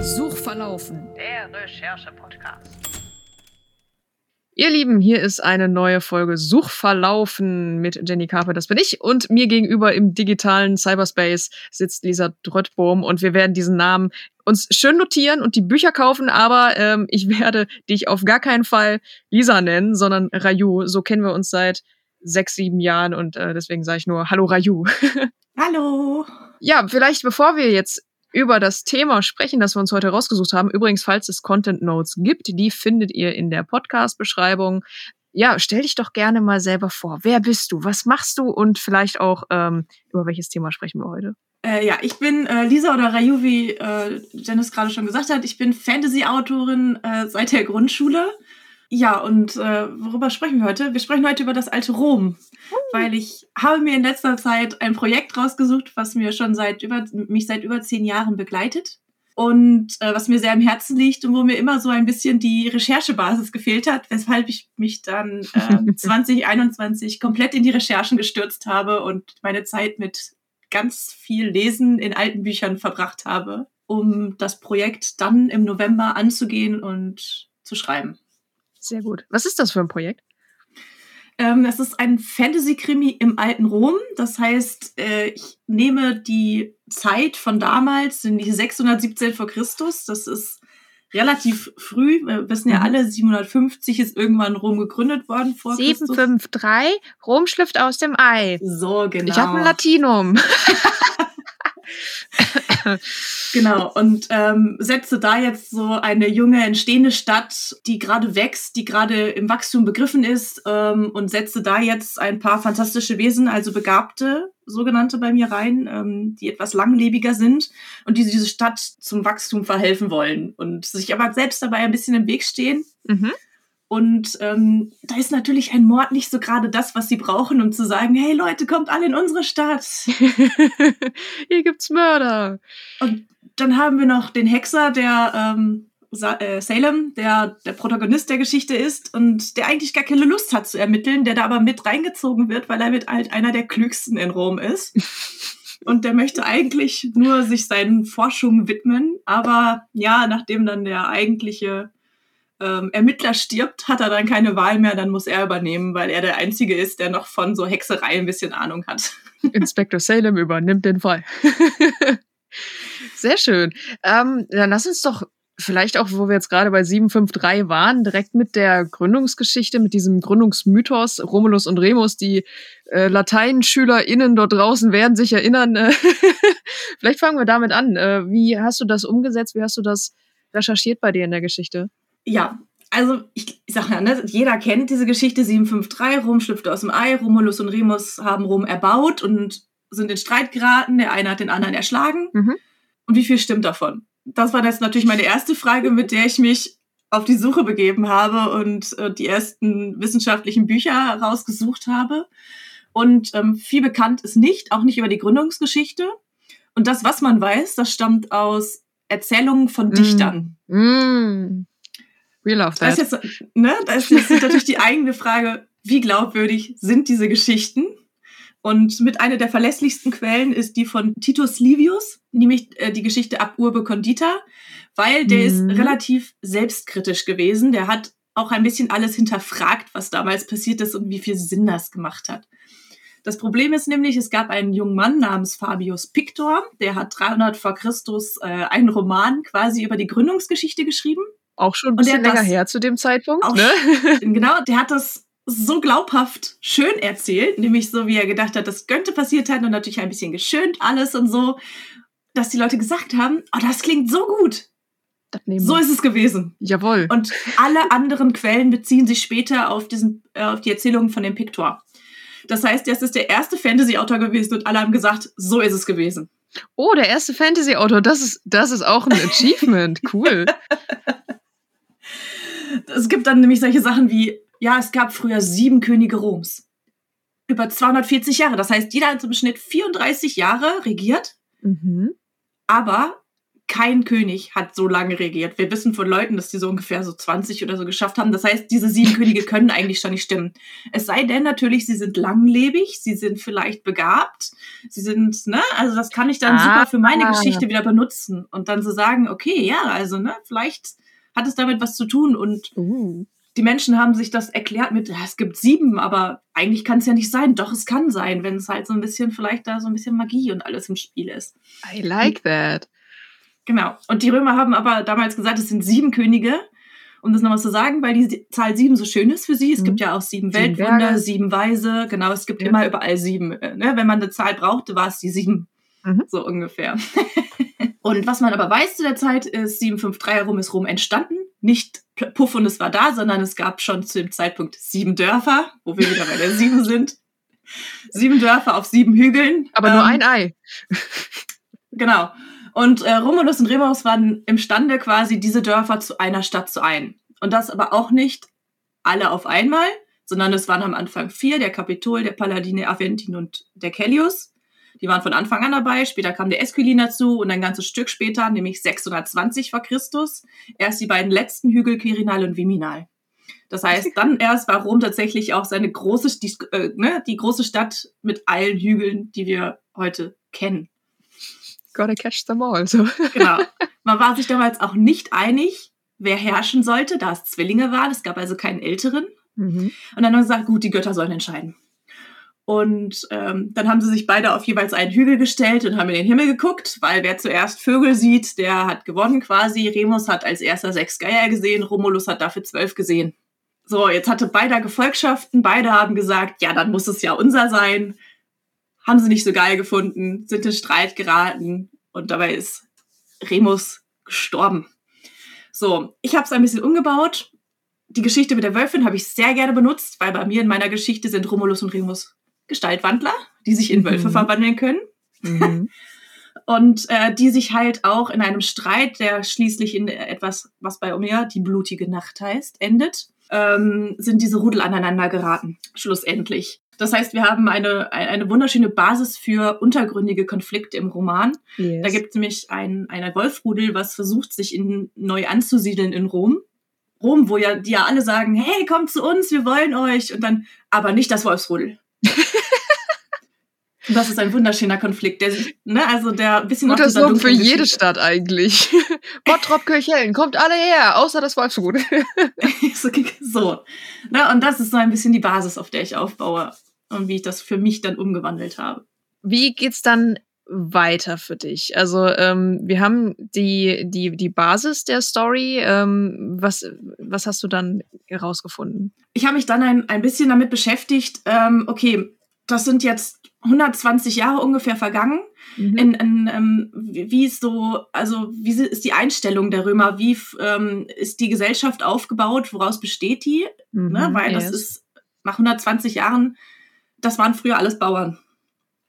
Suchverlaufen. Der Recherche-Podcast. Ihr Lieben, hier ist eine neue Folge Suchverlaufen mit Jenny Carper, das bin ich. Und mir gegenüber im digitalen Cyberspace sitzt Lisa Dröttbohm und wir werden diesen Namen uns schön notieren und die Bücher kaufen, aber ähm, ich werde dich auf gar keinen Fall Lisa nennen, sondern Rayu. So kennen wir uns seit sechs, sieben Jahren und äh, deswegen sage ich nur Hallo Rayu. Hallo. Ja, vielleicht bevor wir jetzt über das Thema sprechen, das wir uns heute rausgesucht haben. Übrigens, falls es Content Notes gibt, die findet ihr in der Podcast-Beschreibung. Ja, stell dich doch gerne mal selber vor. Wer bist du? Was machst du? Und vielleicht auch, ähm, über welches Thema sprechen wir heute? Äh, ja, ich bin äh, Lisa oder Rayu, wie äh, Janice gerade schon gesagt hat. Ich bin Fantasy-Autorin äh, seit der Grundschule. Ja, und äh, worüber sprechen wir heute? Wir sprechen heute über das alte Rom, uh. weil ich habe mir in letzter Zeit ein Projekt rausgesucht, was mir schon seit über mich seit über zehn Jahren begleitet und äh, was mir sehr am Herzen liegt und wo mir immer so ein bisschen die Recherchebasis gefehlt hat, weshalb ich mich dann äh, 2021 komplett in die Recherchen gestürzt habe und meine Zeit mit ganz viel Lesen in alten Büchern verbracht habe, um das Projekt dann im November anzugehen und zu schreiben. Sehr gut. Was ist das für ein Projekt? Ähm, es ist ein Fantasy-Krimi im alten Rom. Das heißt, äh, ich nehme die Zeit von damals, die 617 vor Christus. Das ist relativ früh. Wir wissen ja mhm. alle, 750 ist irgendwann Rom gegründet worden vor 753, Christus. Rom schlüpft aus dem Ei. So, genau. Ich habe ein Latinum. genau, und ähm, setze da jetzt so eine junge, entstehende Stadt, die gerade wächst, die gerade im Wachstum begriffen ist, ähm, und setze da jetzt ein paar fantastische Wesen, also Begabte, sogenannte bei mir rein, ähm, die etwas langlebiger sind und die diese Stadt zum Wachstum verhelfen wollen und sich aber selbst dabei ein bisschen im Weg stehen. Mhm. Und ähm, da ist natürlich ein Mord nicht so gerade das, was sie brauchen, um zu sagen, hey Leute, kommt alle in unsere Stadt. Hier gibt's Mörder. Und dann haben wir noch den Hexer, der ähm, äh, Salem, der der Protagonist der Geschichte ist und der eigentlich gar keine Lust hat zu ermitteln, der da aber mit reingezogen wird, weil er mit halt einer der klügsten in Rom ist. und der möchte eigentlich nur sich seinen Forschungen widmen, aber ja, nachdem dann der eigentliche ähm, Ermittler stirbt, hat er dann keine Wahl mehr, dann muss er übernehmen, weil er der Einzige ist, der noch von so Hexerei ein bisschen Ahnung hat. Inspektor Salem übernimmt den Fall. Sehr schön. Ähm, dann lass uns doch vielleicht auch, wo wir jetzt gerade bei 753 waren, direkt mit der Gründungsgeschichte, mit diesem Gründungsmythos Romulus und Remus, die äh, Lateinschülerinnen dort draußen werden sich erinnern. Äh, vielleicht fangen wir damit an. Äh, wie hast du das umgesetzt? Wie hast du das recherchiert bei dir in der Geschichte? Ja, also ich, ich sag ja, ne, jeder kennt diese Geschichte 753, Rom schlüpfte aus dem Ei, Romulus und Remus haben Rom erbaut und sind in Streit geraten, der eine hat den anderen erschlagen. Mhm. Und wie viel stimmt davon? Das war jetzt natürlich meine erste Frage, mit der ich mich auf die Suche begeben habe und äh, die ersten wissenschaftlichen Bücher rausgesucht habe. Und ähm, viel bekannt ist nicht, auch nicht über die Gründungsgeschichte. Und das, was man weiß, das stammt aus Erzählungen von mm. Dichtern. Mm. We love that. Das ist jetzt, ne, da ist jetzt natürlich die eigene Frage, wie glaubwürdig sind diese Geschichten? Und mit einer der verlässlichsten Quellen ist die von Titus Livius, nämlich äh, die Geschichte ab Urbe Condita, weil der mhm. ist relativ selbstkritisch gewesen. Der hat auch ein bisschen alles hinterfragt, was damals passiert ist und wie viel Sinn das gemacht hat. Das Problem ist nämlich, es gab einen jungen Mann namens Fabius Pictor, der hat 300 vor Christus äh, einen Roman quasi über die Gründungsgeschichte geschrieben. Auch schon ein bisschen länger her zu dem Zeitpunkt. Ne? Genau, der hat das so glaubhaft schön erzählt, nämlich so, wie er gedacht hat, das könnte passiert haben und natürlich ein bisschen geschönt alles und so, dass die Leute gesagt haben, oh, das klingt so gut. So ist es gewesen. Jawohl. Und alle anderen Quellen beziehen sich später auf, diesen, äh, auf die Erzählungen von dem Pictor. Das heißt, das ist der erste Fantasy-Autor gewesen und alle haben gesagt, so ist es gewesen. Oh, der erste Fantasy-Autor, das ist, das ist auch ein Achievement. Cool. Es gibt dann nämlich solche Sachen wie, ja, es gab früher sieben Könige Roms. Über 240 Jahre. Das heißt, jeder hat im Schnitt 34 Jahre regiert. Mhm. Aber kein König hat so lange regiert. Wir wissen von Leuten, dass die so ungefähr so 20 oder so geschafft haben. Das heißt, diese sieben Könige können eigentlich schon nicht stimmen. Es sei denn natürlich, sie sind langlebig, sie sind vielleicht begabt, sie sind, ne, also das kann ich dann ah, super für meine Geschichte wieder benutzen und dann so sagen, okay, ja, also, ne, vielleicht hat es damit was zu tun und uh. die Menschen haben sich das erklärt mit, es gibt sieben, aber eigentlich kann es ja nicht sein. Doch, es kann sein, wenn es halt so ein bisschen, vielleicht da so ein bisschen Magie und alles im Spiel ist. I like that. Genau. Und die Römer haben aber damals gesagt, es sind sieben Könige. Um das nochmal zu sagen, weil die Zahl sieben so schön ist für sie. Es mhm. gibt ja auch sieben, sieben Weltwunder, Berge. sieben Weise. Genau, es gibt ja. immer überall sieben. Äh, ne? Wenn man eine Zahl brauchte, war es die sieben. Mhm. So ungefähr. und was man aber weiß zu der Zeit ist, 753 herum ist Rom entstanden. Nicht Puff und es war da, sondern es gab schon zu dem Zeitpunkt sieben Dörfer, wo wir wieder bei der sieben sind. Sieben Dörfer auf sieben Hügeln. Aber ähm, nur ein Ei. genau. Und äh, Romulus und Remus waren imstande, quasi diese Dörfer zu einer Stadt zu ein. Und das aber auch nicht alle auf einmal, sondern es waren am Anfang vier, der Kapitol, der Paladine, Aventin und der Kellius. Die waren von Anfang an dabei, später kam der Esquilin dazu und ein ganzes Stück später, nämlich 620 vor Christus, erst die beiden letzten Hügel Quirinal und Viminal. Das heißt, dann erst war Rom tatsächlich auch seine große, die, äh, ne, die große Stadt mit allen Hügeln, die wir heute kennen gotta catch them all. So. Genau. Man war sich damals auch nicht einig, wer herrschen sollte, da es Zwillinge waren. Es gab also keinen Älteren. Mhm. Und dann haben sie gesagt, gut, die Götter sollen entscheiden. Und ähm, dann haben sie sich beide auf jeweils einen Hügel gestellt und haben in den Himmel geguckt, weil wer zuerst Vögel sieht, der hat gewonnen quasi. Remus hat als erster sechs Geier gesehen, Romulus hat dafür zwölf gesehen. So, jetzt hatte beide Gefolgschaften, beide haben gesagt, ja, dann muss es ja unser sein haben sie nicht so geil gefunden, sind in Streit geraten und dabei ist Remus gestorben. So, ich habe es ein bisschen umgebaut. Die Geschichte mit der Wölfin habe ich sehr gerne benutzt, weil bei mir in meiner Geschichte sind Romulus und Remus Gestaltwandler, die sich in Wölfe mhm. verwandeln können. Mhm. und äh, die sich halt auch in einem Streit, der schließlich in etwas, was bei Omer die blutige Nacht heißt, endet, ähm, sind diese Rudel aneinander geraten, schlussendlich. Das heißt, wir haben eine, eine wunderschöne Basis für untergründige Konflikte im Roman. Yes. Da gibt es nämlich ein, eine Wolfrudel, was versucht, sich in, neu anzusiedeln in Rom. Rom, wo ja die ja alle sagen, hey, kommt zu uns, wir wollen euch. Und dann, aber nicht das Wolfsrudel. das ist ein wunderschöner Konflikt, der ne, also der ein bisschen Guter Slogan für jede Stadt eigentlich. Bottrop, Kirchhellen, kommt alle her, außer das Wolfsrudel. so, ne, und das ist so ein bisschen die Basis, auf der ich aufbaue und wie ich das für mich dann umgewandelt habe. Wie geht's dann weiter für dich? Also ähm, wir haben die, die, die Basis der Story. Ähm, was, was hast du dann herausgefunden? Ich habe mich dann ein, ein bisschen damit beschäftigt, ähm, okay, das sind jetzt 120 Jahre ungefähr vergangen. Mhm. In, in, ähm, wie ist so, also wie ist die Einstellung der Römer? Wie ähm, ist die Gesellschaft aufgebaut? Woraus besteht die? Mhm, ne? Weil yes. das ist nach 120 Jahren das waren früher alles Bauern.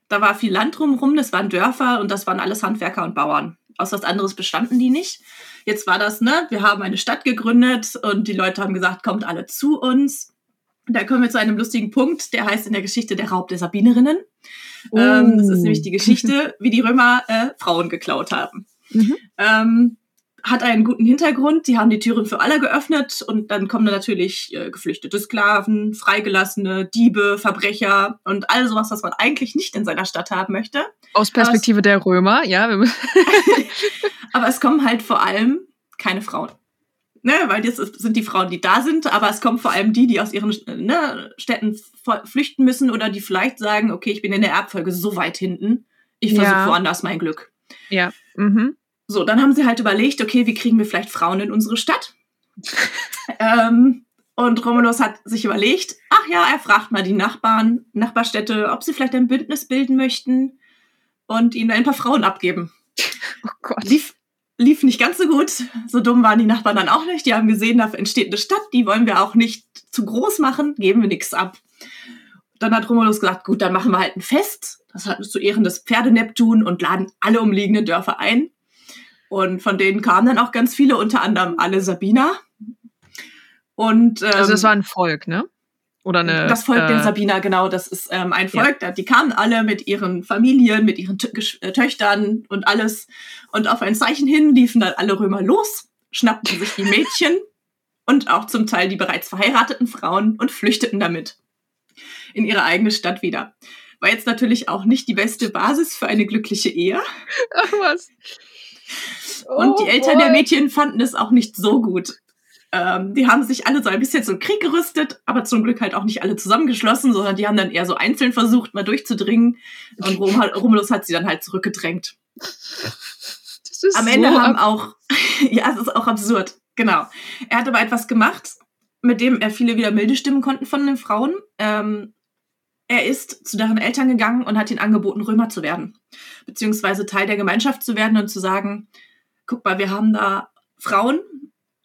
Da war viel Land drumherum, das waren Dörfer und das waren alles Handwerker und Bauern. Aus was anderes bestanden die nicht. Jetzt war das, ne, wir haben eine Stadt gegründet und die Leute haben gesagt, kommt alle zu uns. Da kommen wir zu einem lustigen Punkt, der heißt in der Geschichte der Raub der Sabinerinnen. Oh. Ähm, das ist nämlich die Geschichte, wie die Römer äh, Frauen geklaut haben. Mhm. Ähm, hat einen guten Hintergrund. Die haben die Türen für alle geöffnet und dann kommen da natürlich äh, geflüchtete Sklaven, Freigelassene, Diebe, Verbrecher und all sowas, was man eigentlich nicht in seiner Stadt haben möchte. Aus Perspektive es, der Römer, ja. aber es kommen halt vor allem keine Frauen. Ne, weil das sind die Frauen, die da sind, aber es kommen vor allem die, die aus ihren ne, Städten flüchten müssen oder die vielleicht sagen, okay, ich bin in der Erbfolge so weit hinten, ich versuche ja. woanders mein Glück. Ja. Mhm. So, dann haben sie halt überlegt, okay, wie kriegen wir vielleicht Frauen in unsere Stadt? ähm, und Romulus hat sich überlegt, ach ja, er fragt mal die Nachbarn, Nachbarstädte, ob sie vielleicht ein Bündnis bilden möchten und ihnen ein paar Frauen abgeben. Oh Gott. Lief, lief nicht ganz so gut. So dumm waren die Nachbarn dann auch nicht. Die haben gesehen, da entsteht eine Stadt, die wollen wir auch nicht zu groß machen, geben wir nichts ab. Dann hat Romulus gesagt, gut, dann machen wir halt ein Fest. Das hat zu Ehren des Pferdeneptun und laden alle umliegenden Dörfer ein. Und von denen kamen dann auch ganz viele, unter anderem alle Sabiner. Und, ähm, also es war ein Volk, ne? Oder eine, das Volk äh, der Sabiner, genau, das ist ähm, ein Volk, ja. die kamen alle mit ihren Familien, mit ihren T äh, Töchtern und alles. Und auf ein Zeichen hin liefen dann alle Römer los, schnappten sich die Mädchen und auch zum Teil die bereits verheirateten Frauen und flüchteten damit in ihre eigene Stadt wieder. War jetzt natürlich auch nicht die beste Basis für eine glückliche Ehe. Ach was. Und oh, die Eltern boy. der Mädchen fanden es auch nicht so gut. Ähm, die haben sich alle so ein bisschen zum Krieg gerüstet, aber zum Glück halt auch nicht alle zusammengeschlossen, sondern die haben dann eher so einzeln versucht, mal durchzudringen. Und Rom, Romulus hat sie dann halt zurückgedrängt. Am Ende so haben auch, ja, es ist auch absurd, genau. Er hat aber etwas gemacht, mit dem er viele wieder milde stimmen konnten von den Frauen. Ähm, er ist zu deren Eltern gegangen und hat ihnen angeboten, Römer zu werden, beziehungsweise Teil der Gemeinschaft zu werden und zu sagen, guck mal, wir haben da Frauen,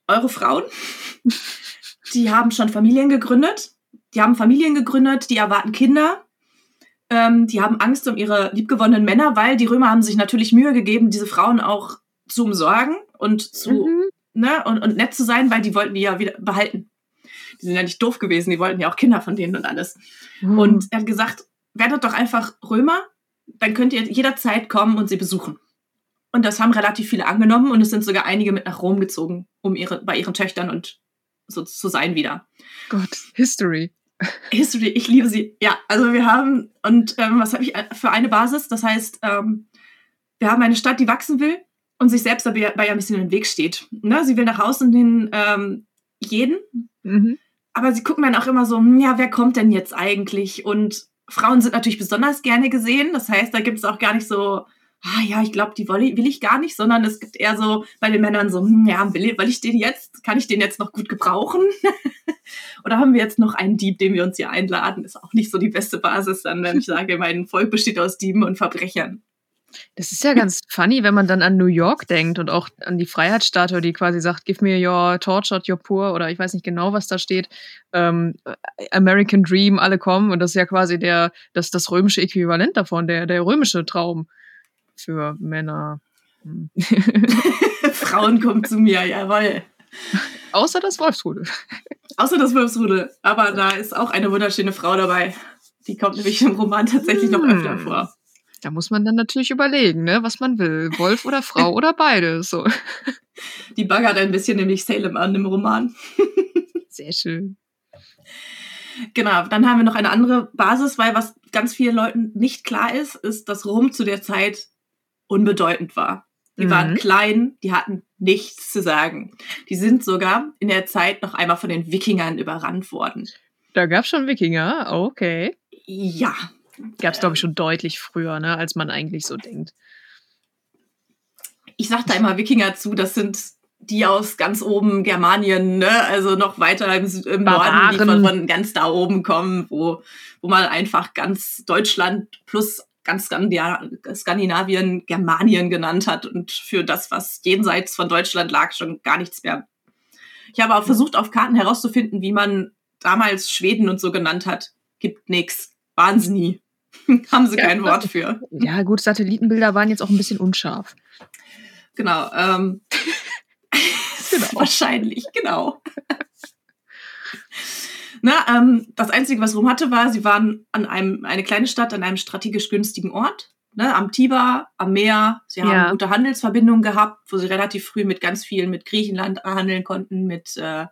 eure Frauen, die haben schon Familien gegründet, die haben Familien gegründet, die erwarten Kinder, ähm, die haben Angst um ihre liebgewonnenen Männer, weil die Römer haben sich natürlich Mühe gegeben, diese Frauen auch zu umsorgen und zu, mhm. ne, und, und nett zu sein, weil die wollten die ja wieder behalten. Die sind ja nicht doof gewesen, die wollten ja auch Kinder von denen und alles. Mhm. Und er hat gesagt, werdet doch einfach Römer, dann könnt ihr jederzeit kommen und sie besuchen. Und das haben relativ viele angenommen und es sind sogar einige mit nach Rom gezogen, um ihre, bei ihren Töchtern und so zu sein wieder. Gott, History. History, ich liebe sie. Ja, also wir haben, und ähm, was habe ich für eine Basis? Das heißt, ähm, wir haben eine Stadt, die wachsen will und sich selbst dabei ein bisschen im Weg steht. Ne? Sie will nach außen hin ähm, jeden, mhm. Aber sie gucken dann auch immer so, hm, ja, wer kommt denn jetzt eigentlich? Und Frauen sind natürlich besonders gerne gesehen. Das heißt, da gibt es auch gar nicht so ah ja, ich glaube, die will, ich gar nicht, sondern es gibt eher so bei den Männern so, hm, ja, will, will ich den jetzt, kann ich den jetzt noch gut gebrauchen? Oder haben wir jetzt noch einen Dieb, den wir uns hier einladen? Ist auch nicht so die beste Basis dann, wenn ich sage, mein Volk besteht aus Dieben und Verbrechern. Das ist ja ganz funny, wenn man dann an New York denkt und auch an die Freiheitsstatue, die quasi sagt, give me your tortured, your poor oder ich weiß nicht genau, was da steht. Ähm, American Dream, alle kommen und das ist ja quasi der, das, das römische Äquivalent davon, der, der römische Traum für Männer. Frauen kommen zu mir, jawohl. Außer das Wolfsrudel. Außer das Wolfsrudel. Aber da ist auch eine wunderschöne Frau dabei. Die kommt nämlich im Roman tatsächlich hm. noch öfter hm. vor. Da muss man dann natürlich überlegen, ne, was man will. Wolf oder Frau oder beide. So. Die baggert ein bisschen nämlich Salem an im Roman. Sehr schön. Genau, dann haben wir noch eine andere Basis, weil was ganz vielen Leuten nicht klar ist, ist, dass Rom zu der Zeit unbedeutend war. Die mhm. waren klein, die hatten nichts zu sagen. Die sind sogar in der Zeit noch einmal von den Wikingern überrannt worden. Da gab es schon Wikinger, okay. Ja. Gab es, glaube ich, schon deutlich früher, ne, als man eigentlich so denkt. Ich sage da immer Wikinger zu, das sind die aus ganz oben Germanien, ne? also noch weiter im, im Norden, die von, von, ganz da oben kommen, wo, wo man einfach ganz Deutschland plus ganz Skandinavien Germanien genannt hat und für das, was jenseits von Deutschland lag, schon gar nichts mehr. Ich habe auch versucht, auf Karten herauszufinden, wie man damals Schweden und so genannt hat. Gibt nichts. Wahnsinnig. Haben sie kein Wort für. Ja, gut, Satellitenbilder waren jetzt auch ein bisschen unscharf. Genau. Ähm, genau. Wahrscheinlich, genau. Na, ähm, das Einzige, was Rom hatte, war, sie waren an einem, eine kleine Stadt an einem strategisch günstigen Ort, ne, am Tiber, am Meer. Sie haben ja. gute Handelsverbindungen gehabt, wo sie relativ früh mit ganz vielen, mit Griechenland handeln konnten, mit, äh,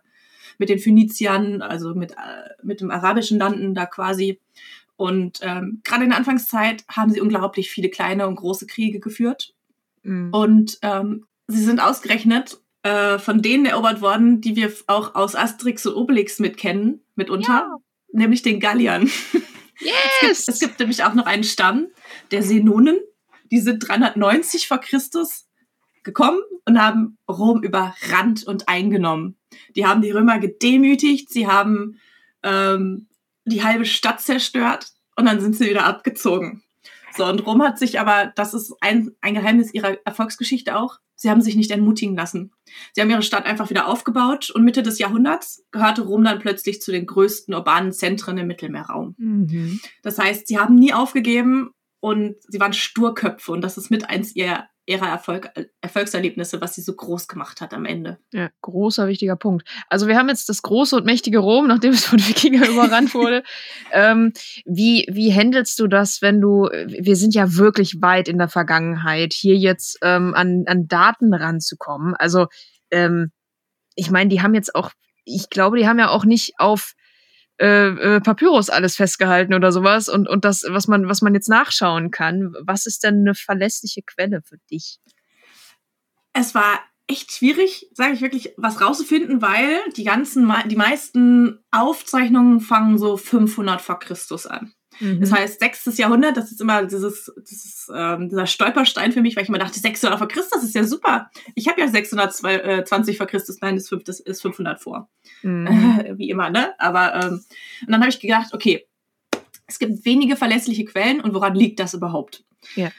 mit den Phöniziern, also mit, äh, mit dem arabischen Landen da quasi. Und ähm, gerade in der Anfangszeit haben sie unglaublich viele kleine und große Kriege geführt. Mhm. Und ähm, sie sind ausgerechnet äh, von denen erobert worden, die wir auch aus Asterix und Obelix mitkennen, mitunter, ja. nämlich den Galliern. Yes! es, gibt, es gibt nämlich auch noch einen Stamm der Senonen, die sind 390 vor Christus gekommen und haben Rom überrannt und eingenommen. Die haben die Römer gedemütigt, sie haben ähm, die halbe Stadt zerstört und dann sind sie wieder abgezogen. So, und Rom hat sich aber, das ist ein, ein Geheimnis ihrer Erfolgsgeschichte auch, sie haben sich nicht entmutigen lassen. Sie haben ihre Stadt einfach wieder aufgebaut und Mitte des Jahrhunderts gehörte Rom dann plötzlich zu den größten urbanen Zentren im Mittelmeerraum. Mhm. Das heißt, sie haben nie aufgegeben und sie waren Sturköpfe und das ist mit eins ihr, ihrer Erfolg, Erfolgserlebnisse, was sie so groß gemacht hat am Ende. Ja, großer, wichtiger Punkt. Also wir haben jetzt das große und mächtige Rom, nachdem es von Wikinger überrannt wurde. ähm, wie, wie handelst du das, wenn du, wir sind ja wirklich weit in der Vergangenheit, hier jetzt ähm, an, an Daten ranzukommen. Also ähm, ich meine, die haben jetzt auch, ich glaube, die haben ja auch nicht auf äh, äh, Papyrus alles festgehalten oder sowas und, und das, was man, was man jetzt nachschauen kann. Was ist denn eine verlässliche Quelle für dich? Es war echt schwierig, sage ich wirklich, was rauszufinden, weil die ganzen, die meisten Aufzeichnungen fangen so 500 vor Christus an. Mhm. Das heißt, sechstes Jahrhundert, das ist immer dieses, dieses ähm, dieser Stolperstein für mich, weil ich immer dachte, 600 vor Christus ist ja super. Ich habe ja 620 vor Christus, nein, das ist 500 vor. Mhm. Wie immer, ne? Aber ähm, und dann habe ich gedacht, okay, es gibt wenige verlässliche Quellen und woran liegt das überhaupt? Ja.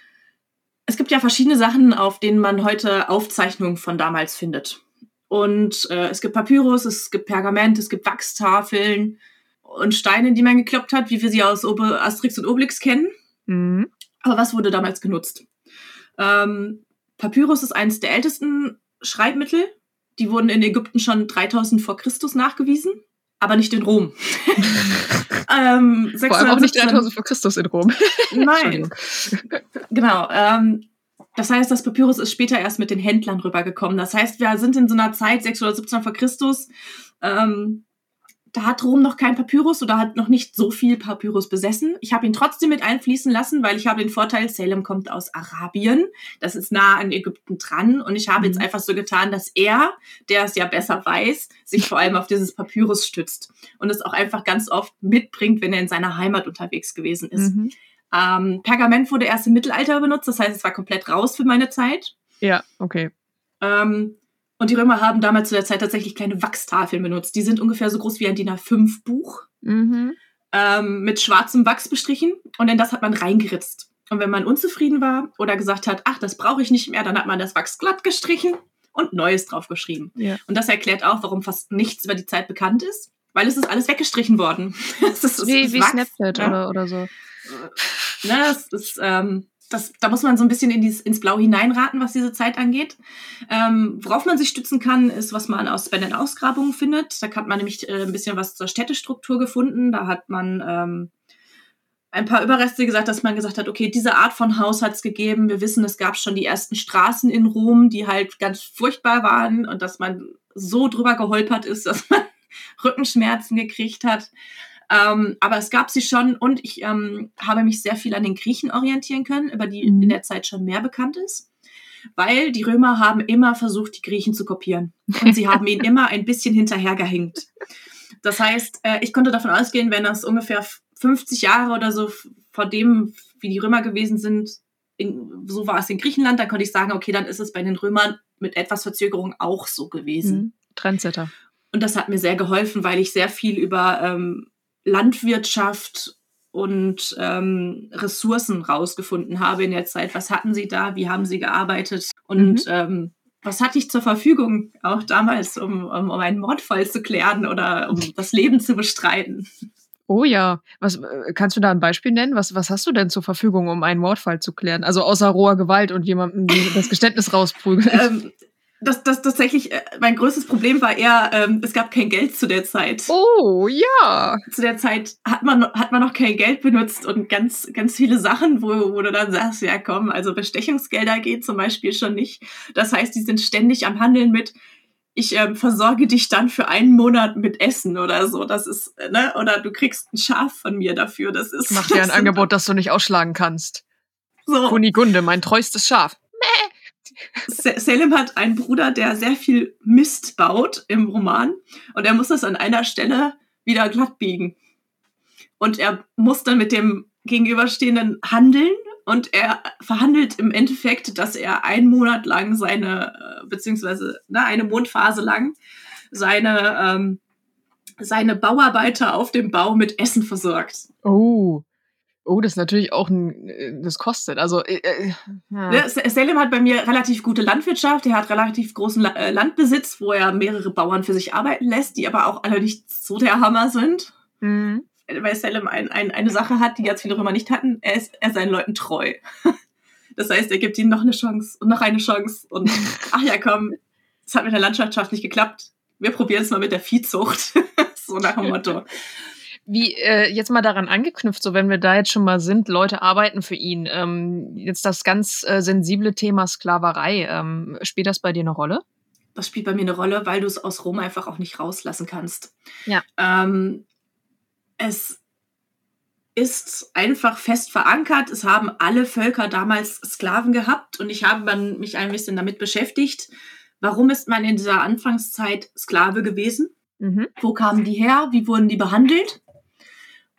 Es gibt ja verschiedene Sachen, auf denen man heute Aufzeichnungen von damals findet. Und äh, es gibt Papyrus, es gibt Pergament, es gibt Wachstafeln, und Steine, die man gekloppt hat, wie wir sie aus Obe Asterix und Obelix kennen. Mhm. Aber was wurde damals genutzt? Ähm, Papyrus ist eines der ältesten Schreibmittel. Die wurden in Ägypten schon 3000 vor Christus nachgewiesen, aber nicht in Rom. ähm, vor allem auch nicht 3000 vor Christus in Rom. Nein. genau. Ähm, das heißt, das Papyrus ist später erst mit den Händlern rübergekommen. Das heißt, wir sind in so einer Zeit 617 vor Christus. Ähm, da hat Rom noch kein Papyrus oder hat noch nicht so viel Papyrus besessen. Ich habe ihn trotzdem mit einfließen lassen, weil ich habe den Vorteil, Salem kommt aus Arabien. Das ist nah an Ägypten dran. Und ich habe mhm. jetzt einfach so getan, dass er, der es ja besser weiß, sich vor allem auf dieses Papyrus stützt und es auch einfach ganz oft mitbringt, wenn er in seiner Heimat unterwegs gewesen ist. Mhm. Ähm, Pergament wurde erst im Mittelalter benutzt, das heißt, es war komplett raus für meine Zeit. Ja, okay. Ähm, und die Römer haben damals zu der Zeit tatsächlich kleine Wachstafeln benutzt. Die sind ungefähr so groß wie ein DIN A5-Buch. Mhm. Ähm, mit schwarzem Wachs bestrichen. Und in das hat man reingeritzt. Und wenn man unzufrieden war oder gesagt hat, ach, das brauche ich nicht mehr, dann hat man das Wachs glatt gestrichen und Neues draufgeschrieben. Ja. Und das erklärt auch, warum fast nichts über die Zeit bekannt ist, weil es ist alles weggestrichen worden. das ist, wie das wie Snapchat ja. oder, oder so. Ne, das ist, ähm, das, da muss man so ein bisschen in dies, ins Blau hineinraten, was diese Zeit angeht. Ähm, worauf man sich stützen kann, ist, was man aus, bei den Ausgrabungen findet. Da hat man nämlich äh, ein bisschen was zur Städtestruktur gefunden. Da hat man ähm, ein paar Überreste gesagt, dass man gesagt hat, okay, diese Art von Haus hat es gegeben. Wir wissen, es gab schon die ersten Straßen in Rom, die halt ganz furchtbar waren und dass man so drüber geholpert ist, dass man Rückenschmerzen gekriegt hat. Ähm, aber es gab sie schon und ich ähm, habe mich sehr viel an den Griechen orientieren können, über die mhm. in der Zeit schon mehr bekannt ist. Weil die Römer haben immer versucht, die Griechen zu kopieren. Und sie haben ihnen immer ein bisschen hinterhergehängt. Das heißt, äh, ich konnte davon ausgehen, wenn das ungefähr 50 Jahre oder so vor dem, wie die Römer gewesen sind, in, so war es in Griechenland, dann konnte ich sagen, okay, dann ist es bei den Römern mit etwas Verzögerung auch so gewesen. Mhm. Trendsetter. Und das hat mir sehr geholfen, weil ich sehr viel über ähm, Landwirtschaft und ähm, Ressourcen rausgefunden habe in der Zeit. Was hatten sie da? Wie haben sie gearbeitet? Und mhm. ähm, was hatte ich zur Verfügung auch damals, um, um, um einen Mordfall zu klären oder um das Leben zu bestreiten? Oh ja, was äh, kannst du da ein Beispiel nennen? Was, was hast du denn zur Verfügung, um einen Mordfall zu klären? Also außer roher Gewalt und jemandem das Geständnis rausprügeln. ähm, das, das tatsächlich, äh, mein größtes Problem war eher, ähm, es gab kein Geld zu der Zeit. Oh, ja. Zu der Zeit hat man, hat man noch kein Geld benutzt und ganz, ganz viele Sachen, wo, wo du dann sagst, ja komm, also Bestechungsgelder geht zum Beispiel schon nicht. Das heißt, die sind ständig am Handeln mit, ich ähm, versorge dich dann für einen Monat mit Essen oder so. Das ist, äh, ne, oder du kriegst ein Schaf von mir dafür. Das ist. Mach dir ein Angebot, das du nicht ausschlagen kannst. So. Kunigunde, mein treuestes Schaf. Mäh. Salem hat einen Bruder, der sehr viel Mist baut im Roman und er muss das an einer Stelle wieder glatt biegen. Und er muss dann mit dem Gegenüberstehenden handeln und er verhandelt im Endeffekt, dass er einen Monat lang seine, äh, beziehungsweise ne, eine Mondphase lang seine, ähm, seine Bauarbeiter auf dem Bau mit Essen versorgt. Oh. Oh, das ist natürlich auch ein, äh, das kostet. Also äh, äh ja. Ne, Selim hat bei mir relativ gute Landwirtschaft. Er hat relativ großen äh, Landbesitz, wo er mehrere Bauern für sich arbeiten lässt, die aber auch alle nicht so der Hammer sind. Mhm. Weil Selim ein, ein, eine Sache hat, die ganz viele Römer nicht hatten. Er ist er seinen Leuten treu. Das heißt, er gibt ihnen noch eine Chance und noch eine Chance. Und ach ja, komm, es hat mit der Landwirtschaft nicht geklappt. Wir probieren es mal mit der Viehzucht. so nach dem Motto. Wie äh, jetzt mal daran angeknüpft, so wenn wir da jetzt schon mal sind, Leute arbeiten für ihn. Ähm, jetzt das ganz äh, sensible Thema Sklaverei. Ähm, spielt das bei dir eine Rolle? Das spielt bei mir eine Rolle, weil du es aus Rom einfach auch nicht rauslassen kannst. Ja. Ähm, es ist einfach fest verankert. Es haben alle Völker damals Sklaven gehabt und ich habe mich ein bisschen damit beschäftigt. Warum ist man in dieser Anfangszeit Sklave gewesen? Mhm. Wo kamen die her? Wie wurden die behandelt?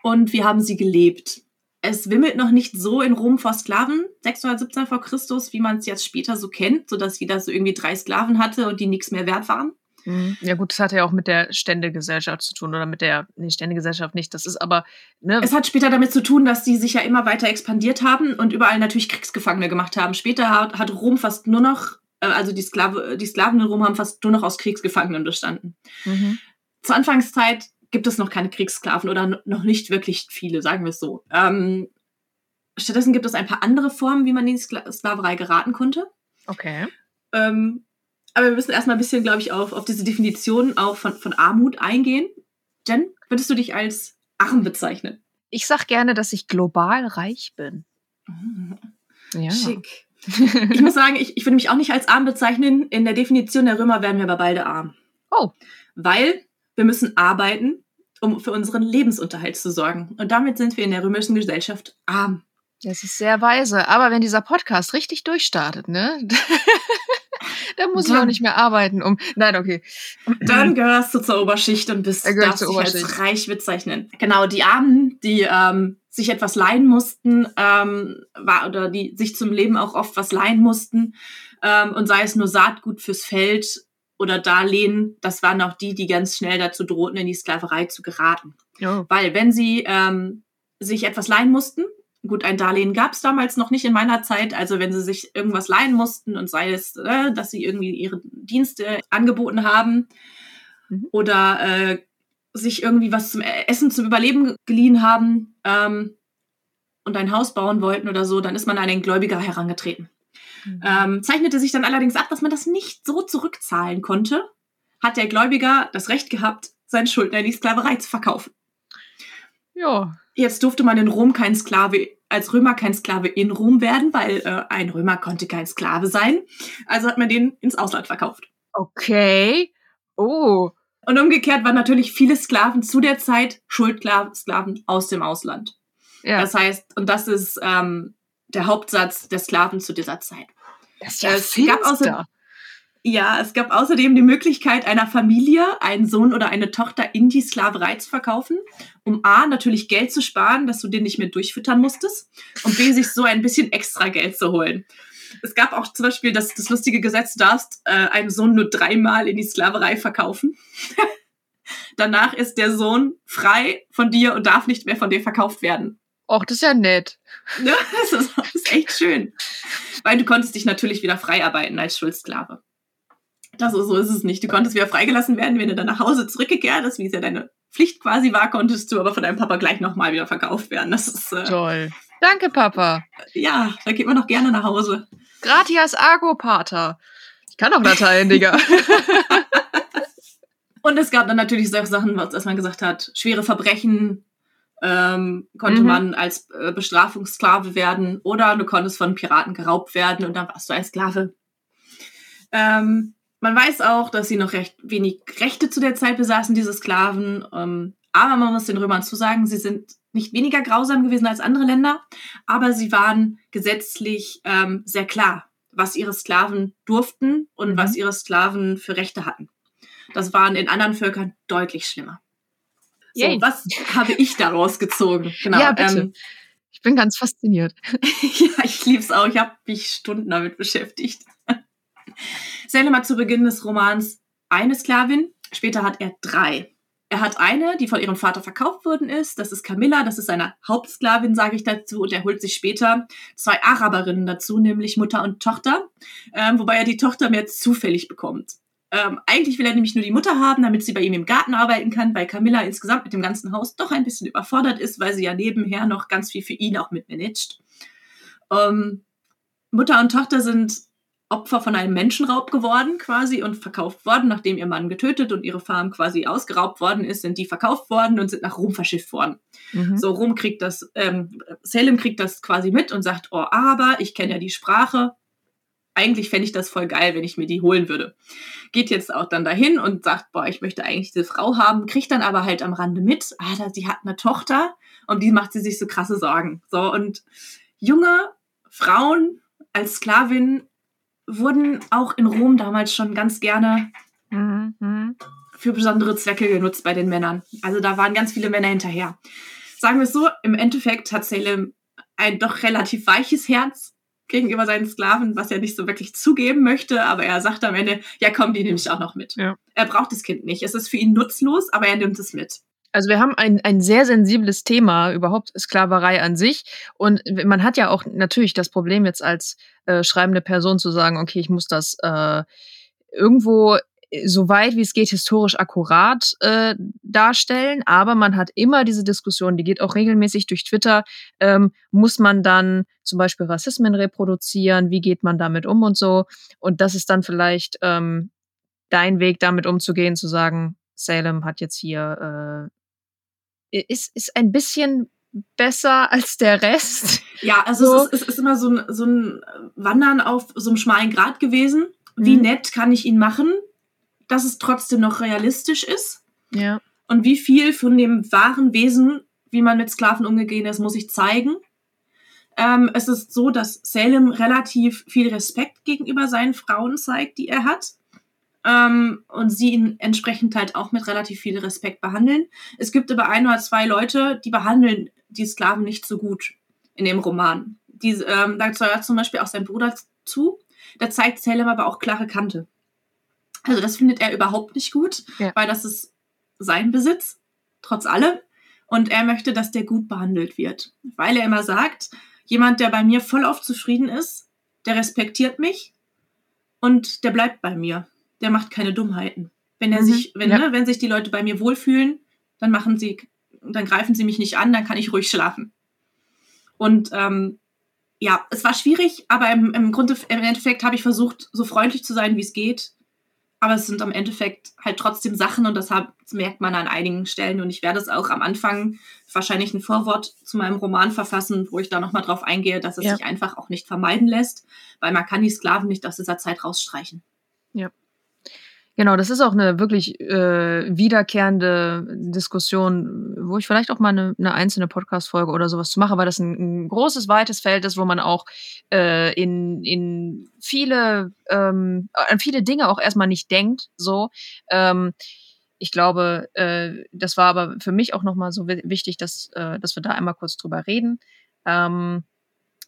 Und wie haben sie gelebt? Es wimmelt noch nicht so in Rom vor Sklaven, 617 vor Christus, wie man es jetzt später so kennt, sodass jeder so irgendwie drei Sklaven hatte und die nichts mehr wert waren. Mhm. Ja gut, das hat ja auch mit der Ständegesellschaft zu tun oder mit der, nee, Ständegesellschaft nicht. Das ist aber, ne. Es hat später damit zu tun, dass die sich ja immer weiter expandiert haben und überall natürlich Kriegsgefangene gemacht haben. Später hat, hat Rom fast nur noch, äh, also die, Sklave, die Sklaven in Rom haben fast nur noch aus Kriegsgefangenen bestanden. Mhm. Zur Anfangszeit gibt es noch keine Kriegssklaven oder noch nicht wirklich viele, sagen wir es so. Ähm, stattdessen gibt es ein paar andere Formen, wie man in die Sklaverei geraten konnte. Okay. Ähm, aber wir müssen erstmal ein bisschen, glaube ich, auf, auf diese Definition auch von, von Armut eingehen. Jen, würdest du dich als arm bezeichnen? Ich sag gerne, dass ich global reich bin. Mhm. Ja. Schick. Ich muss sagen, ich, ich würde mich auch nicht als arm bezeichnen. In der Definition der Römer werden wir aber beide arm. Oh. Weil wir müssen arbeiten, um für unseren Lebensunterhalt zu sorgen. Und damit sind wir in der römischen Gesellschaft arm. Das ist sehr weise. Aber wenn dieser Podcast richtig durchstartet, ne? dann muss dann, ich auch nicht mehr arbeiten, um. Nein, okay. Dann gehörst du zur Oberschicht und bist darfst dich als reich bezeichnen. Genau, die Armen, die ähm, sich etwas leihen mussten, ähm, war, oder die sich zum Leben auch oft was leihen mussten, ähm, und sei es nur Saatgut fürs Feld oder Darlehen, das waren auch die, die ganz schnell dazu drohten, in die Sklaverei zu geraten. Oh. Weil wenn sie ähm, sich etwas leihen mussten, gut, ein Darlehen gab es damals noch nicht in meiner Zeit, also wenn sie sich irgendwas leihen mussten und sei es, äh, dass sie irgendwie ihre Dienste angeboten haben mhm. oder äh, sich irgendwie was zum Essen, zum Überleben geliehen haben ähm, und ein Haus bauen wollten oder so, dann ist man an den Gläubiger herangetreten. Mhm. Ähm, zeichnete sich dann allerdings ab, dass man das nicht so zurückzahlen konnte, hat der Gläubiger das Recht gehabt, seinen Schuldner in die Sklaverei zu verkaufen. Ja. Jetzt durfte man in Rom kein Sklave, als Römer kein Sklave in Rom werden, weil äh, ein Römer konnte kein Sklave sein. Also hat man den ins Ausland verkauft. Okay. Oh. Und umgekehrt waren natürlich viele Sklaven zu der Zeit Schuldsklaven aus dem Ausland. Ja. Das heißt, und das ist ähm, der Hauptsatz der Sklaven zu dieser Zeit. Das ist ja es gab außer, ja, es gab außerdem die Möglichkeit einer Familie, einen Sohn oder eine Tochter in die Sklaverei zu verkaufen, um A, natürlich Geld zu sparen, dass du den nicht mehr durchfüttern musstest, und B, sich so ein bisschen extra Geld zu holen. Es gab auch zum Beispiel das, das lustige Gesetz, du darfst äh, einen Sohn nur dreimal in die Sklaverei verkaufen. Danach ist der Sohn frei von dir und darf nicht mehr von dir verkauft werden. Och, das ist ja nett. Ja, das ist, das ist echt schön. Weil du konntest dich natürlich wieder frei arbeiten als Schuldsklave. Das ist, so ist es nicht. Du konntest wieder freigelassen werden, wenn du dann nach Hause zurückgekehrt bist, wie es ja deine Pflicht quasi war, konntest du aber von deinem Papa gleich nochmal wieder verkauft werden. Das ist äh, toll. Danke, Papa. Ja, da geht man doch gerne nach Hause. Gratias Argo Pater. Ich kann auch Latein, Digga. Und es gab dann natürlich solche Sachen, was man gesagt hat, schwere Verbrechen, ähm, konnte mhm. man als äh, Bestrafungssklave werden oder du konntest von Piraten geraubt werden und dann warst du ein Sklave. Ähm, man weiß auch, dass sie noch recht wenig Rechte zu der Zeit besaßen, diese Sklaven. Ähm, aber man muss den Römern zusagen, sie sind nicht weniger grausam gewesen als andere Länder, aber sie waren gesetzlich ähm, sehr klar, was ihre Sklaven durften und mhm. was ihre Sklaven für Rechte hatten. Das waren in anderen Völkern deutlich schlimmer. So, Yay. was habe ich daraus gezogen? Genau. Ja, bitte. Ähm, ich bin ganz fasziniert. ja, ich liebe es auch. Ich habe mich Stunden damit beschäftigt. Mal zu Beginn des Romans eine Sklavin, später hat er drei. Er hat eine, die von ihrem Vater verkauft worden ist. Das ist Camilla, das ist seine Hauptsklavin, sage ich dazu. Und er holt sich später zwei Araberinnen dazu, nämlich Mutter und Tochter. Ähm, wobei er die Tochter mehr zufällig bekommt. Ähm, eigentlich will er nämlich nur die Mutter haben, damit sie bei ihm im Garten arbeiten kann, weil Camilla insgesamt mit dem ganzen Haus doch ein bisschen überfordert ist, weil sie ja nebenher noch ganz viel für ihn auch mitmanagt. Ähm, Mutter und Tochter sind Opfer von einem Menschenraub geworden quasi und verkauft worden, nachdem ihr Mann getötet und ihre Farm quasi ausgeraubt worden ist, sind die verkauft worden und sind nach Rom verschifft worden. Mhm. So Rom kriegt das, ähm, Salem kriegt das quasi mit und sagt, oh, aber ich kenne ja die Sprache. Eigentlich fände ich das voll geil, wenn ich mir die holen würde. Geht jetzt auch dann dahin und sagt, boah, ich möchte eigentlich diese Frau haben, kriegt dann aber halt am Rande mit, ah, sie hat eine Tochter und die macht sie sich so krasse Sorgen. So und junge Frauen als Sklavin wurden auch in Rom damals schon ganz gerne mhm. für besondere Zwecke genutzt bei den Männern. Also da waren ganz viele Männer hinterher. Sagen wir es so, im Endeffekt hat Salem ein doch relativ weiches Herz gegenüber seinen Sklaven, was er nicht so wirklich zugeben möchte, aber er sagt am Ende, ja komm, die nehme ich auch noch mit. Ja. Er braucht das Kind nicht. Es ist für ihn nutzlos, aber er nimmt es mit. Also wir haben ein, ein sehr sensibles Thema, überhaupt Sklaverei an sich. Und man hat ja auch natürlich das Problem jetzt als äh, schreibende Person zu sagen, okay, ich muss das äh, irgendwo äh, so weit wie es geht historisch akkurat äh, darstellen, aber man hat immer diese Diskussion, die geht auch regelmäßig durch Twitter, ähm, muss man dann zum Beispiel Rassismen reproduzieren, wie geht man damit um und so. Und das ist dann vielleicht ähm, dein Weg, damit umzugehen, zu sagen, Salem hat jetzt hier äh, ist, ist ein bisschen besser als der Rest. Ja, also so. es, ist, es ist immer so ein, so ein Wandern auf so einem schmalen Grat gewesen. Wie mhm. nett kann ich ihn machen, dass es trotzdem noch realistisch ist? Ja. Und wie viel von dem wahren Wesen, wie man mit Sklaven umgegangen ist, muss ich zeigen? Ähm, es ist so, dass Salem relativ viel Respekt gegenüber seinen Frauen zeigt, die er hat ähm, und sie ihn entsprechend halt auch mit relativ viel Respekt behandeln. Es gibt aber ein oder zwei Leute, die behandeln die Sklaven nicht so gut in dem Roman. Die, ähm, da gehört zum Beispiel auch sein Bruder zu. Da zeigt Salem aber auch klare Kante. Also das findet er überhaupt nicht gut, ja. weil das ist sein Besitz, trotz allem. Und er möchte, dass der gut behandelt wird. Weil er immer sagt, jemand, der bei mir voll auf zufrieden ist, der respektiert mich und der bleibt bei mir der macht keine Dummheiten. Wenn er mhm. sich, wenn, ja. ne, wenn sich die Leute bei mir wohlfühlen, dann machen sie, dann greifen sie mich nicht an, dann kann ich ruhig schlafen. Und ähm, ja, es war schwierig, aber im, im Grunde, im Endeffekt habe ich versucht, so freundlich zu sein, wie es geht. Aber es sind am Endeffekt halt trotzdem Sachen und das merkt man an einigen Stellen. Und ich werde es auch am Anfang wahrscheinlich ein Vorwort zu meinem Roman verfassen, wo ich da nochmal drauf eingehe, dass es ja. sich einfach auch nicht vermeiden lässt, weil man kann die Sklaven nicht aus dieser Zeit rausstreichen. Ja. Genau, das ist auch eine wirklich äh, wiederkehrende Diskussion, wo ich vielleicht auch mal eine, eine einzelne Podcast-Folge oder sowas zu mache, weil das ein, ein, großes, weites Feld ist, wo man auch äh, in, in viele, ähm, an viele Dinge auch erstmal nicht denkt. So. Ähm, ich glaube, äh, das war aber für mich auch nochmal so wichtig, dass, äh, dass wir da einmal kurz drüber reden. Ähm,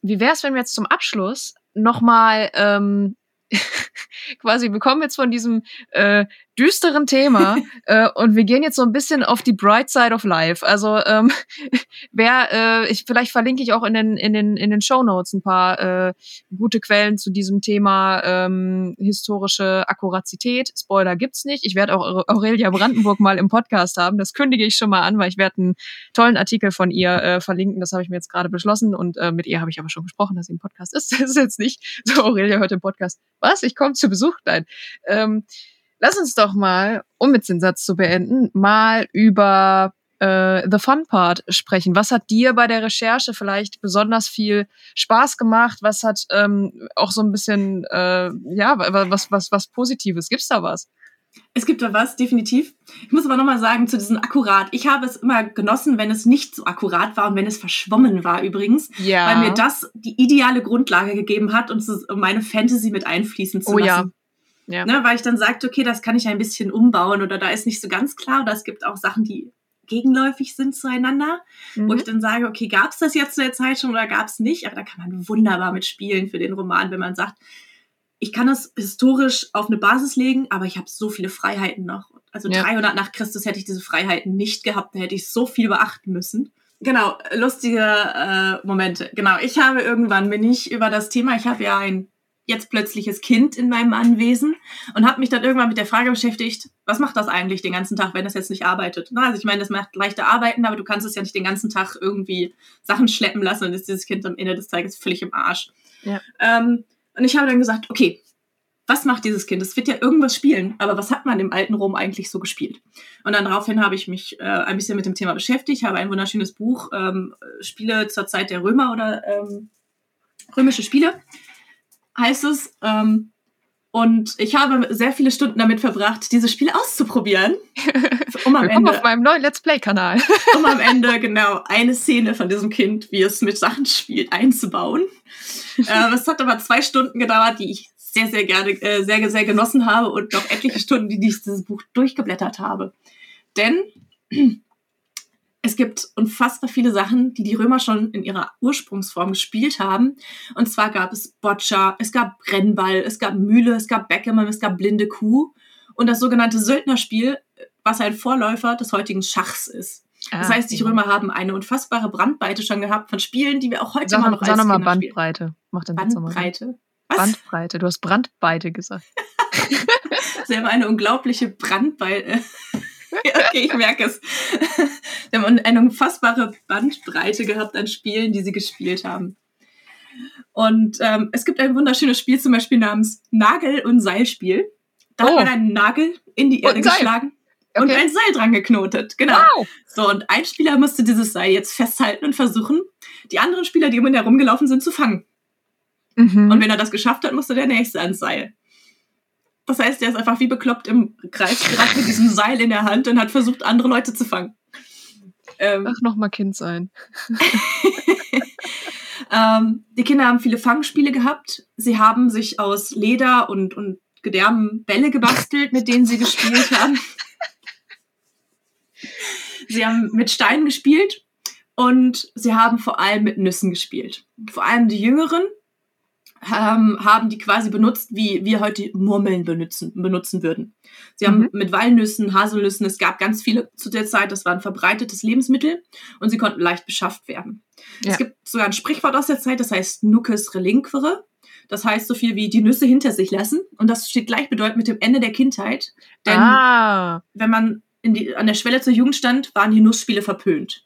wie wäre es, wenn wir jetzt zum Abschluss nochmal ähm, quasi, wir kommen jetzt von diesem äh, düsteren Thema äh, und wir gehen jetzt so ein bisschen auf die bright side of life. Also ähm, wer, äh, ich, vielleicht verlinke ich auch in den in den in den Show Notes ein paar äh, gute Quellen zu diesem Thema ähm, historische Akkuratität. Spoiler gibt's nicht. Ich werde auch Aurelia Brandenburg mal im Podcast haben. Das kündige ich schon mal an, weil ich werde einen tollen Artikel von ihr äh, verlinken. Das habe ich mir jetzt gerade beschlossen und äh, mit ihr habe ich aber schon gesprochen, dass sie im Podcast ist. Das ist jetzt nicht so. Aurelia hört den Podcast. Was? Ich komme zu Besuch? Nein. Ähm, Lass uns doch mal, um jetzt den Satz zu beenden, mal über äh, The Fun Part sprechen. Was hat dir bei der Recherche vielleicht besonders viel Spaß gemacht? Was hat ähm, auch so ein bisschen, äh, ja, was, was, was Positives? Gibt's da was? Es gibt da was, definitiv. Ich muss aber nochmal sagen, zu diesem Akkurat. Ich habe es immer genossen, wenn es nicht so akkurat war und wenn es verschwommen war übrigens. Ja. Weil mir das die ideale Grundlage gegeben hat, um meine Fantasy mit einfließen zu oh, lassen. Ja. Ja. Ne, weil ich dann sagte, okay, das kann ich ein bisschen umbauen oder da ist nicht so ganz klar oder es gibt auch Sachen, die gegenläufig sind zueinander, mhm. wo ich dann sage, okay, gab es das jetzt zu der Zeit schon oder gab es nicht? Aber da kann man wunderbar mitspielen für den Roman, wenn man sagt, ich kann das historisch auf eine Basis legen, aber ich habe so viele Freiheiten noch. Also ja. 300 nach Christus hätte ich diese Freiheiten nicht gehabt, da hätte ich so viel beachten müssen. Genau, lustige äh, Momente. Genau, ich habe irgendwann bin ich über das Thema, ich habe ja ein jetzt plötzliches Kind in meinem Anwesen und habe mich dann irgendwann mit der Frage beschäftigt, was macht das eigentlich den ganzen Tag, wenn es jetzt nicht arbeitet? Na, also ich meine, das macht leichte Arbeiten, aber du kannst es ja nicht den ganzen Tag irgendwie Sachen schleppen lassen und ist dieses Kind am Ende des Tages völlig im Arsch. Ja. Ähm, und ich habe dann gesagt, okay, was macht dieses Kind? Es wird ja irgendwas spielen, aber was hat man im alten Rom eigentlich so gespielt? Und dann daraufhin habe ich mich äh, ein bisschen mit dem Thema beschäftigt, habe ein wunderschönes Buch, ähm, Spiele zur Zeit der Römer oder ähm, römische Spiele, heißt es. Ähm, und ich habe sehr viele Stunden damit verbracht, diese Spiele auszuprobieren. Um am Willkommen Ende, auf meinem neuen Let's Play-Kanal. um am Ende genau eine Szene von diesem Kind, wie es mit Sachen spielt, einzubauen. äh, es hat aber zwei Stunden gedauert, die ich sehr, sehr gerne, äh, sehr, sehr genossen habe und noch etliche Stunden, die ich dieses Buch durchgeblättert habe. Denn es gibt unfassbar viele Sachen, die die Römer schon in ihrer Ursprungsform gespielt haben. Und zwar gab es Boccia, es gab Brennball, es gab Mühle, es gab Backgammon, es gab blinde Kuh und das sogenannte Söldnerspiel, was ein Vorläufer des heutigen Schachs ist. Ah, das heißt, die genau. Römer haben eine unfassbare Brandbreite schon gehabt von Spielen, die wir auch heute sag, noch als Sag nochmal Bandbreite. Mach den Bandbreite. Was? Bandbreite. Du hast Brandweite gesagt. Sie haben eine unglaubliche Brandweite. okay, ich merke es. Sie haben eine unfassbare Bandbreite gehabt an Spielen, die sie gespielt haben. Und ähm, es gibt ein wunderschönes Spiel zum Beispiel namens Nagel- und Seilspiel. Da oh. hat man einen Nagel in die Erde geschlagen okay. und ein Seil dran geknotet. Genau. Wow. So, und ein Spieler musste dieses Seil jetzt festhalten und versuchen, die anderen Spieler, die um ihn herumgelaufen sind, zu fangen. Mhm. Und wenn er das geschafft hat, musste der nächste ans Seil. Das heißt, er ist einfach wie bekloppt im Kreis gerannt mit diesem Seil in der Hand und hat versucht, andere Leute zu fangen. Ähm, Ach, nochmal Kind sein. ähm, die Kinder haben viele Fangspiele gehabt. Sie haben sich aus Leder und, und Gedärmen Bälle gebastelt, mit denen sie gespielt haben. sie haben mit Steinen gespielt und sie haben vor allem mit Nüssen gespielt. Vor allem die Jüngeren ähm, haben die quasi benutzt, wie wir heute Murmeln benutzen, benutzen würden. Sie haben mhm. mit Walnüssen, Haselnüssen, es gab ganz viele zu der Zeit, das war ein verbreitetes Lebensmittel und sie konnten leicht beschafft werden. Ja. Es gibt sogar ein Sprichwort aus der Zeit, das heißt Nucus relinquere. Das heißt so viel wie die Nüsse hinter sich lassen. Und das steht gleichbedeutend mit dem Ende der Kindheit. Denn ah. wenn man die, an der Schwelle zur Jugend stand, waren die Nussspiele verpönt.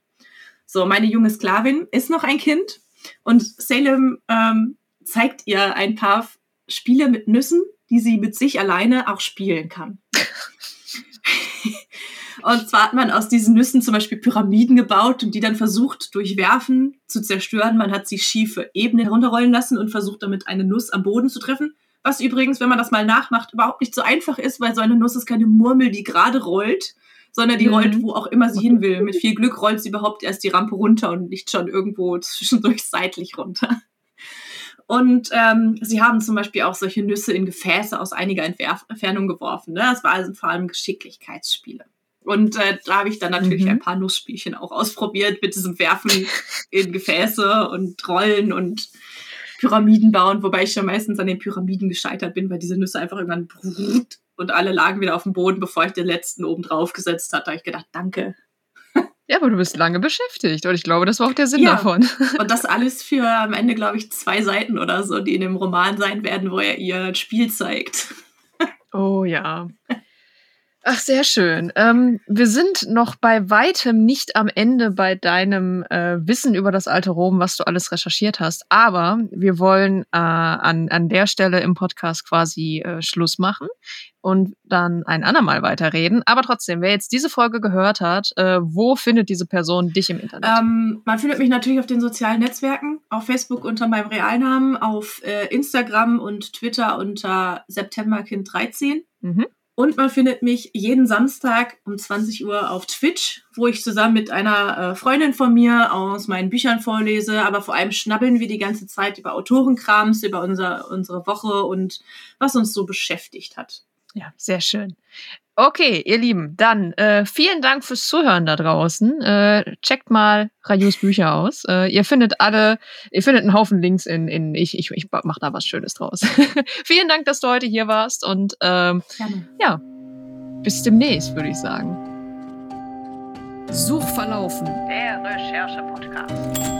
So, meine junge Sklavin ist noch ein Kind und Salem ähm, zeigt ihr ein paar Spiele mit Nüssen, die sie mit sich alleine auch spielen kann. und zwar hat man aus diesen Nüssen zum Beispiel Pyramiden gebaut und die dann versucht, durch Werfen zu zerstören. Man hat sie schiefe Ebenen herunterrollen lassen und versucht damit eine Nuss am Boden zu treffen. Was übrigens, wenn man das mal nachmacht, überhaupt nicht so einfach ist, weil so eine Nuss ist keine Murmel, die gerade rollt, sondern die mhm. rollt, wo auch immer sie hin will. Mit viel Glück rollt sie überhaupt erst die Rampe runter und nicht schon irgendwo zwischendurch seitlich runter. Und ähm, sie haben zum Beispiel auch solche Nüsse in Gefäße aus einiger Entwerf Entfernung geworfen. Ne? Das war also vor allem Geschicklichkeitsspiele. Und äh, da habe ich dann natürlich mhm. ein paar Nussspielchen auch ausprobiert mit diesem Werfen in Gefäße und Rollen und Pyramiden bauen, wobei ich schon meistens an den Pyramiden gescheitert bin, weil diese Nüsse einfach irgendwann brut und alle lagen wieder auf dem Boden, bevor ich den letzten oben drauf gesetzt hatte. Da habe ich gedacht, danke, ja, aber du bist lange beschäftigt und ich glaube, das war auch der Sinn ja. davon. Und das alles für am Ende, glaube ich, zwei Seiten oder so, die in dem Roman sein werden, wo er ihr Spiel zeigt. Oh ja. Ach, sehr schön. Ähm, wir sind noch bei weitem nicht am Ende bei deinem äh, Wissen über das alte Rom, was du alles recherchiert hast. Aber wir wollen äh, an, an der Stelle im Podcast quasi äh, Schluss machen und dann ein andermal weiterreden. Aber trotzdem, wer jetzt diese Folge gehört hat, äh, wo findet diese Person dich im Internet? Ähm, man findet mich natürlich auf den sozialen Netzwerken, auf Facebook unter meinem Realnamen, auf äh, Instagram und Twitter unter Septemberkind13. Mhm. Und man findet mich jeden Samstag um 20 Uhr auf Twitch, wo ich zusammen mit einer äh, Freundin von mir aus meinen Büchern vorlese. Aber vor allem schnabbeln wir die ganze Zeit über Autorenkrams, über unser, unsere Woche und was uns so beschäftigt hat. Ja, sehr schön. Okay, ihr Lieben, dann äh, vielen Dank fürs Zuhören da draußen. Äh, checkt mal Rayus Bücher aus. Äh, ihr findet alle, ihr findet einen Haufen Links in, in ich, ich, ich mach da was Schönes draus. vielen Dank, dass du heute hier warst und ähm, ja, bis demnächst, würde ich sagen. Suchverlaufen. Der Recherche-Podcast.